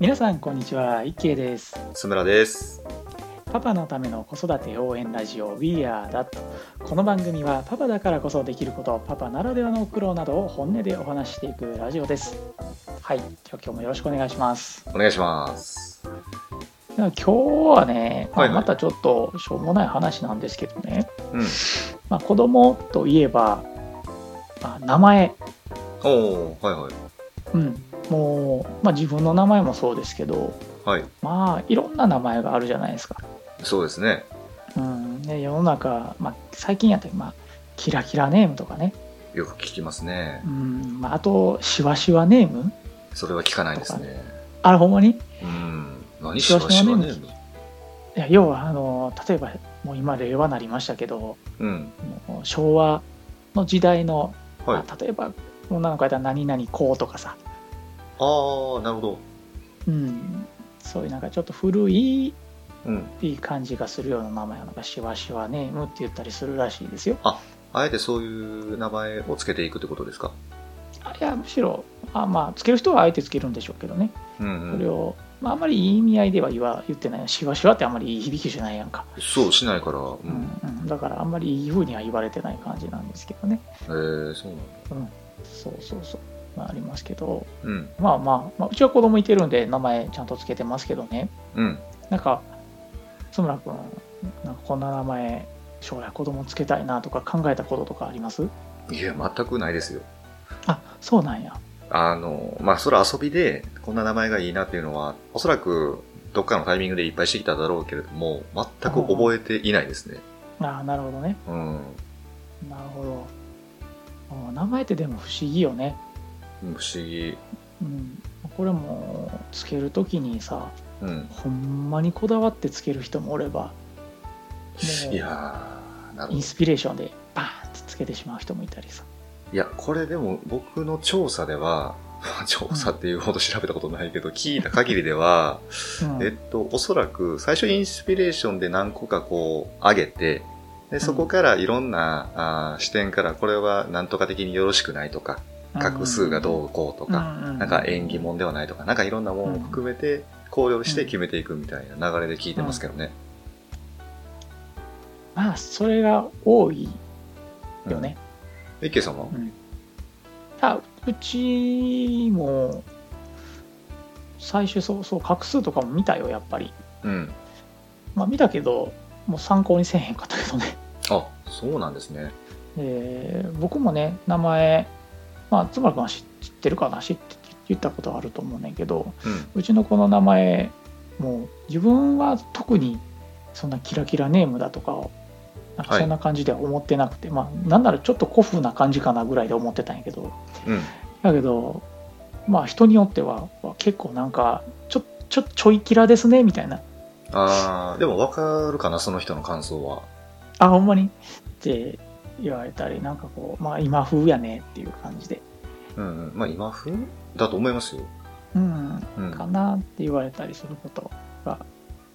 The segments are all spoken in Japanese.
皆さんこんにちは、いっけいです。津村です。パパのための子育て応援ラジオ We Are That この番組はパパだからこそできることパパならではの苦労などを本音でお話ししていくラジオですはい今日もよろしくお願いしますお願いします。今日はね、まあはいはいまたちょっとしょうもない話なんですけどね、うん。まあ、子供といえば、まあ、名前おおはいはい。うんもう、まあ、自分の名前もそうですけどはい。まあいろんな名前があるじゃないですかそうですね。うん、で世の中、まあ、最近やったら、まあ、キラキラネームとかね、よく聞きますねう。んまあ、あとシワシワネームそれは聞かないですね。あれほんまに？いうん。何しわしわネーム？ネーム？や要はあの例えばもう今令和なりましたけどうん。もう昭和の時代の、はい。まあ例えば女の子やったら何々こうとかさ、ああ、なるほど。うん、そういうなんかちょっと古いうん。いい感じがするような名前をなんかシワシワネームって言ったりするらしいですよあえてそういう名前をつけていくってことですか？あいやむしろあまあつける人はあえてつけるんでしょうけどねうんうん。それを、まあ、あんまりいい意味合いでは言わ言ってないシワシワってあんまりいい響きじゃないやんか、そうしないから。う。うんんうん、だからあんまりいい風には言われてない感じなんですけどねえー、そうなんだ。そうそうそう、まあ、ありますけどうん。まあまあ、まあ、うちは子供いてるんで名前ちゃんとつけてますけどねうん。なんか津村君なんかこんな名前将来子供つけたいなとか考えたこととかあります？いや、全くないですよ。あそうなんやあの、まあ、それは遊びで、こんな名前がいいなっていうのは、おそらく、どっかのタイミングでいっぱいしてきただろうけれども、全く覚えていないですね。あなるほどねうん。なるほどあ名前ってでも不思議よね不思議。うん、これもつけるときにさうん。ほんまにこだわってつける人もおればいや。インスピレーションでバーンってつけてしまう人もいたりさいや、これでも僕の調査では、調査っていうほど調べたことないけど、聞いた限りでは、うんえっと、おそらく最初インスピレーションで何個かこう上げて、でそこからいろんな、あー視点からこれはなんとか的によろしくないとか、画数がどうこうとか、うんうんなんか縁起物ではないとか、なんかいろんなものを含めて考慮して決めていくみたいな流れで聞いてますけどね。まあそれが多いよね、うん。イッケイさんは？うんあうちも最初そうそう画数とかも見たよやっぱりうん。まあ見たけどもう参考にせえへんかったけどねあ、そうなんですね。で僕もね名前まあつまり知知ってるかな知って言ったことあると思うねんけどうん。うちの子の名前もう自分は特にそんなキラキラネームだとかをなんかはいそんな感じでは思ってなくて、まあなんならちょっと古風な感じかなぐらいで思ってたんやけどうん。だけどまあ人によってはわ結構なんかちょちょちょいキラですねみたいなあー、でもわかるかな、その人の感想は。あほんまに？って言われたりなんかこうまあ今風やねっていう感じでうんうん。まあ今風だと思いますよ。うんうん。かなって言われたりすることが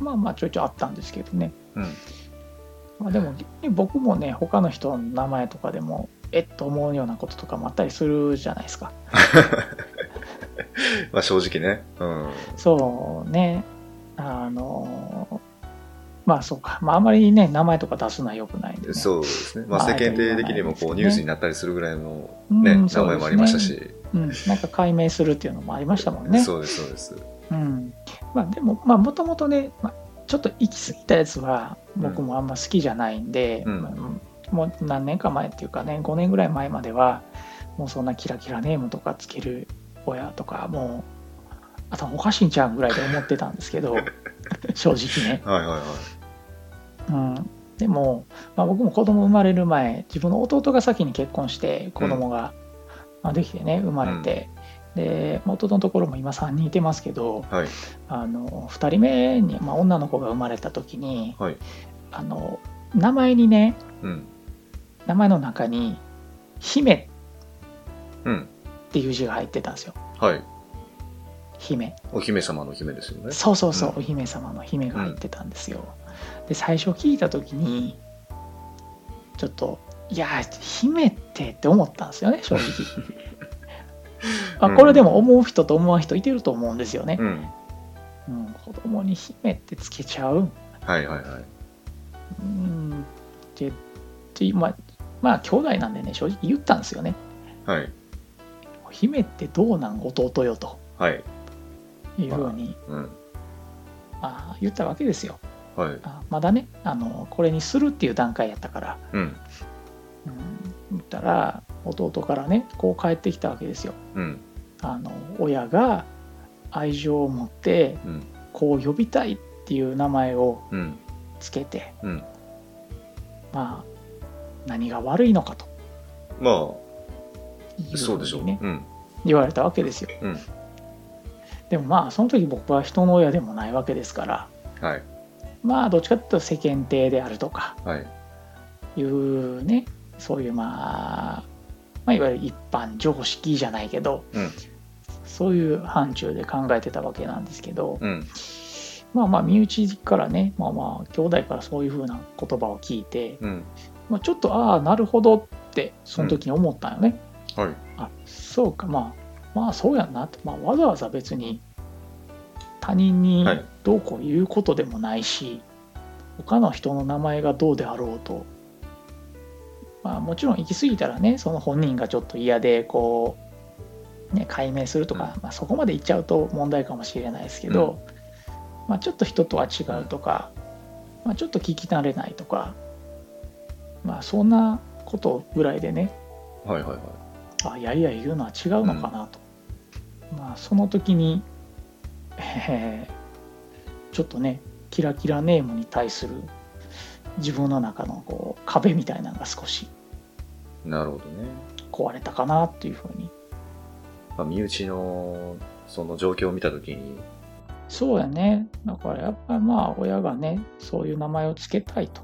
まあまあちょいちょいあったんですけどねうん。まあ、でも僕もね他の人の名前とかでもえっと思うようなこととかもあったりするじゃないですか まあ正直ね。うん。そうねあのまあそうか。まああんまりね名前とか出すのはよくないんで、ね、そうですね。まあまあ世間体的にもこうニュースになったりするぐらいのうんね、ね名前もありましたし。うん、なんか解明するっていうのもありましたもんね。そうです、そうです。うん。まあでもまあもともとね、まあ、ちょっと行き過ぎたやつは僕もあんま好きじゃないんで、うん。まあもう何年か前っていうかね5年ぐらい前まではもうそんなキラキラネームとかつける親とかもう頭おかしいんちゃうぐらいで思ってたんですけど 正直ね、はいはいはい。うん、でも、まあ、僕も子供生まれる前自分の弟が先に結婚して子供が、まあ、できてね生まれて、でまあ弟のところも今3人いてますけどはい。あの2人目に、まあ、女の子が生まれた時にはい。あの名前にねうん。名前の中に「姫」うん。っていう字が入ってたんですよはい。姫お姫様の姫ですよね。そうそうそう、うんお姫様の姫が入ってたんですよ、で最初聞いた時にちょっといや姫ってって思ったんですよね正直 あこれでも思う人と思わん人いてると思うんですよね、うん。うん、子供に姫ってつけちゃうんはいはいはい。うんででまあまあ兄弟なんでね正直言ったんですよねはい。姫ってどうなん弟よとはい。いうふうに、うん。まあ、言ったわけですよはい。あまだねあのこれにするっていう段階やったから、うん。うん、言ったら弟からねこう帰ってきたわけですようん。あの親が愛情を持ってうん。こう呼びたいっていう名前をうん。つけてうん。まあ何が悪いのかとまあ、いうそうでしょう。ねうん。言われたわけですようん。でもまあその時僕は人の親でもないわけですからはい。まあどっちかというと世間体であるとかはい。いうねそういうまあ、まあ、いわゆる一般常識じゃないけどうん。そういう範疇で考えてたわけなんですけど、うん。まあまあ身内からねまあまあ兄弟からそういうふうな言葉を聞いて、うん。まあ、ちょっとああなるほどってその時に思ったよね、はい。あそうかまあまあそうやんなって、まあ、わざわざ別に他人にはい。どうこう言うことでもないし、他の人の名前がどうであろうと。まあもちろん行き過ぎたらねその本人がちょっと嫌でこうね解明するとか、まあ、そこまで行っちゃうと問題かもしれないですけど、まあ、ちょっと人とは違うとか、まあ、ちょっと聞き慣れないとかまあそんなことぐらいでねはいはいはい。あやいや言うのは違うのかなと、まあその時に、えー。ちょっとねキラキラネームに対する自分の中のこう壁みたいなのが少しなるほどね。壊れたかなっていうふうに。まあ、身内の、その状況を見たときに、そうやね。だからやっぱりまあ親がねそういう名前を付けたいと。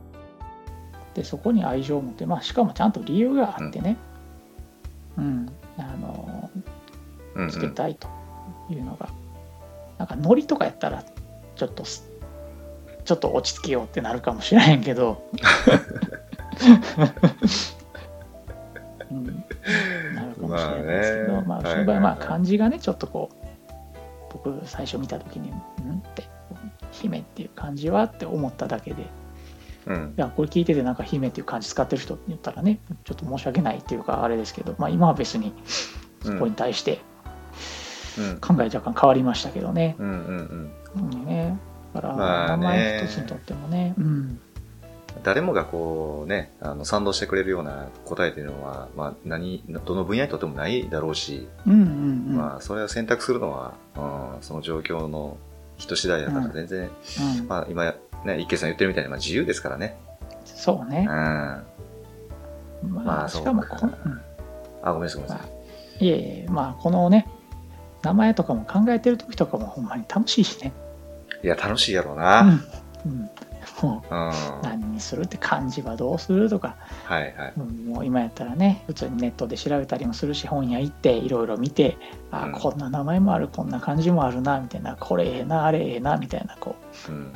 でそこに愛情を持ってまあしかもちゃんと理由があってね。うん、あのうん、うん。つけたいというのが、なんかノリとかやったらちょっとすちょっと落ち着けようってなるかもしれへんけど、うん、なるかもしれないですけど、まあまあねその場合まあ漢字がねちょっとこう僕最初見た時に「ん?」って「姫」っていう漢字はって思っただけでうんい。やこれ聞いててなんか「姫」っていう漢字使ってる人って言ったらねちょっと申し訳ないっていうかあれですけど、まあ、今は別にそこに対してうん。考え若干変わりましたけどね。うんうんうん。うんね、だから、まあね。名前一つにとってもね、うん、誰もがこうね、あの、賛同してくれるような答えっていうのは、まあ、何、どの分野にとってもないだろうし、うんうんうん、まあ、それを選択するのは、うん、その状況の人次第だからうん全然、うん。まあ、今、ね、一慶さん言ってるみたいに、まあ、自由ですからね。そうね。うん。。あ、まあ、まあしかもこん、うん。ごめんなさい、ごめんなまさあ、いえいえ、まあ、このね、名前とかも考えてる時とかもほんまに楽しいしね。い。いや、楽しいやろううな。ん。うん、もう、うん。は何にするって漢字はどうするとか、いはい。うんもう今やったらね、普通にネットで調べたりもするし、本屋行っていろいろ見て、あ、うんこんな名前もある、こんな漢字もあるな、みたいな、これええな、あれええな、みたいな、こう。うん。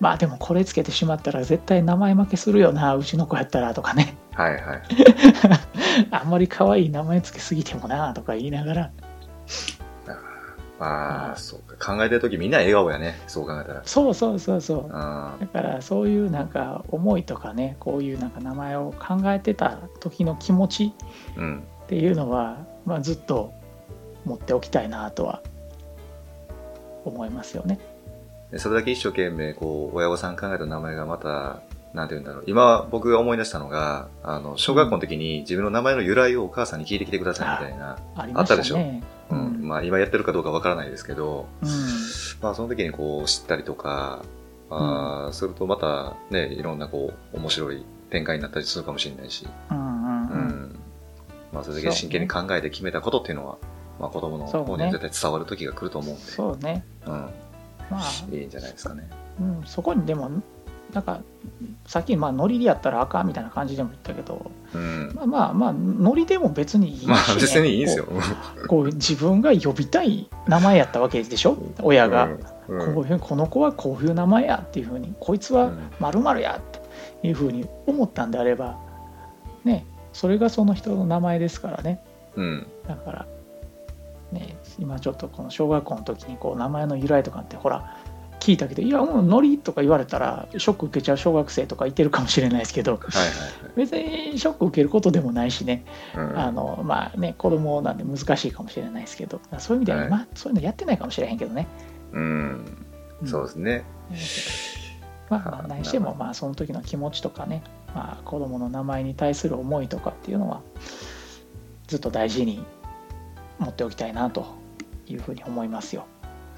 まあでもこれつけてしまったら絶対名前負けするよなうちの子やったらとかねはいはい。あんまり可愛い名前つけすぎてもなとか言いながらまあ、そうか。考えてるときみんな笑顔やね。そう考えたら。そうそうそうそううん。だからそういうなんか思いとかねこういうなんか名前を考えてた時の気持ちうん。っていうのは、まあ、ずっと持っておきたいなとは思いますよねでそれだけ一生懸命、こう、親御さん考えた名前がまた、なんて言うんだろう。今、僕が思い出したのが、あの、小学校の時に自分の名前の由来をお母さんに聞いてきてくださいみたいな。ありましたあったでしょね。ううん。ん。まあ、今やってるかどうかわからないですけど、うん。まあ、その時にこう、知ったりとか、あーするとまた、ね、いろんなこう、面白い展開になったりするかもしれないし、うんうんううん。ん。まあ、それだけ真剣に考えて決めたことっていうのは、まあ、子供の方には絶対伝わる時が来ると思うんで、そうね。うん。まあ。いいんじゃないですかね。うん、そこにでもなんかさっきまあノリでやったらあかんみたいな感じでも言ったけどうん。まあまあまあノリでも別にいいし、ね、まあ、別にいいんですよ。こう自分が呼びたい名前やったわけでしょ？親が、うん、うん。こういうこの子はこういう名前やっていうふうにこいつはうん〇〇やっていうふうに思ったんであればねそれがその人の名前ですからね。うん。だからね今ちょっとこの小学校の時にこう名前の由来とかってほら聞いたけどいやもうノリとか言われたらショック受けちゃう小学生とかいてるかもしれないですけどはいはい別にショック受けることでもないしねはい。うんあのまあね子供なんで難しいかもしれないですけどそういう意味でははい今、そういうのやってないかもしれへんけどね、うん。そうですね。まあまあ何してもまあその時の気持ちとかね、まあ、子供の名前に対する思いとかっていうのはずっと大事に持っておきたいなというふうに思いますよ。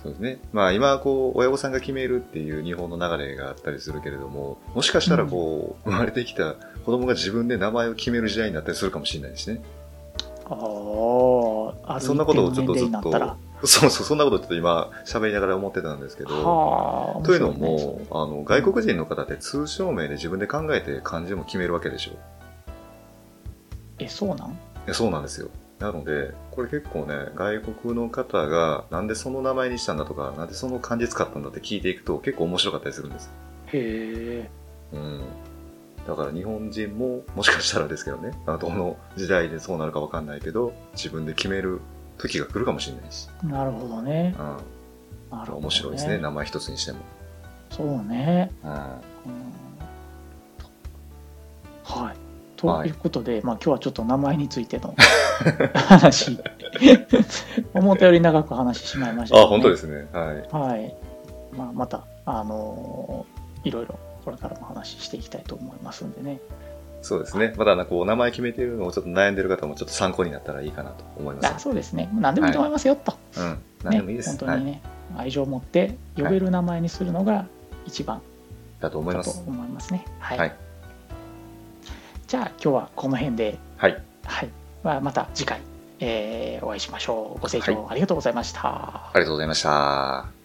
そうですね。まあ今、こう、親御さんが決めるっていう日本の流れがあったりするけれども、もしかしたらこう、生まれてきた子供が自分で名前を決める時代になったりするかもしれないですね。ああ、そんなことをちょっとずっと、そうそう、そんなことちょっと今喋りながら思ってたんですけど、はあ、というのも、あの、外国人の方って通称名で自分で考えて漢字も決めるわけでしょ。え、そうなん？いやそうなんですよ。なので、これ結構ね、外国の方がなんでその名前にしたんだとか、なんでその漢字使ったんだって聞いていくと結構面白かったりするんです。へえ。うん。だから日本人も、もしかしたらですけどね、どの時代でそうなるかわかんないけど、自分で決める時が来るかもしれないし、なるほどね。うん。なるほど、面白いですね、名前一つにしても。そうね。うん。ということで、まあ今日はちょっと名前についての話、思ったより長く話してしまいました、あ、本当ですね。はい。はい。まあまた、あのーいろいろこれからも話していきたいと思いますんでね。そうですね。まだなんかこう、名前決めてるのをちょっと悩んでる方もちょっと参考になったらいいかなと思いまあす。そうですね。何でもいいと思いますよ、と。うん。何でもいいです。はい。本当にね、愛情を持って呼べる名前にするのが一番だと思います。思いますね。はい。はい。じゃあ今日はこの辺で、はい。はい。まあ、また次回、えーお会いしましょう。ご清聴ありがとうございました。ありがとうございました。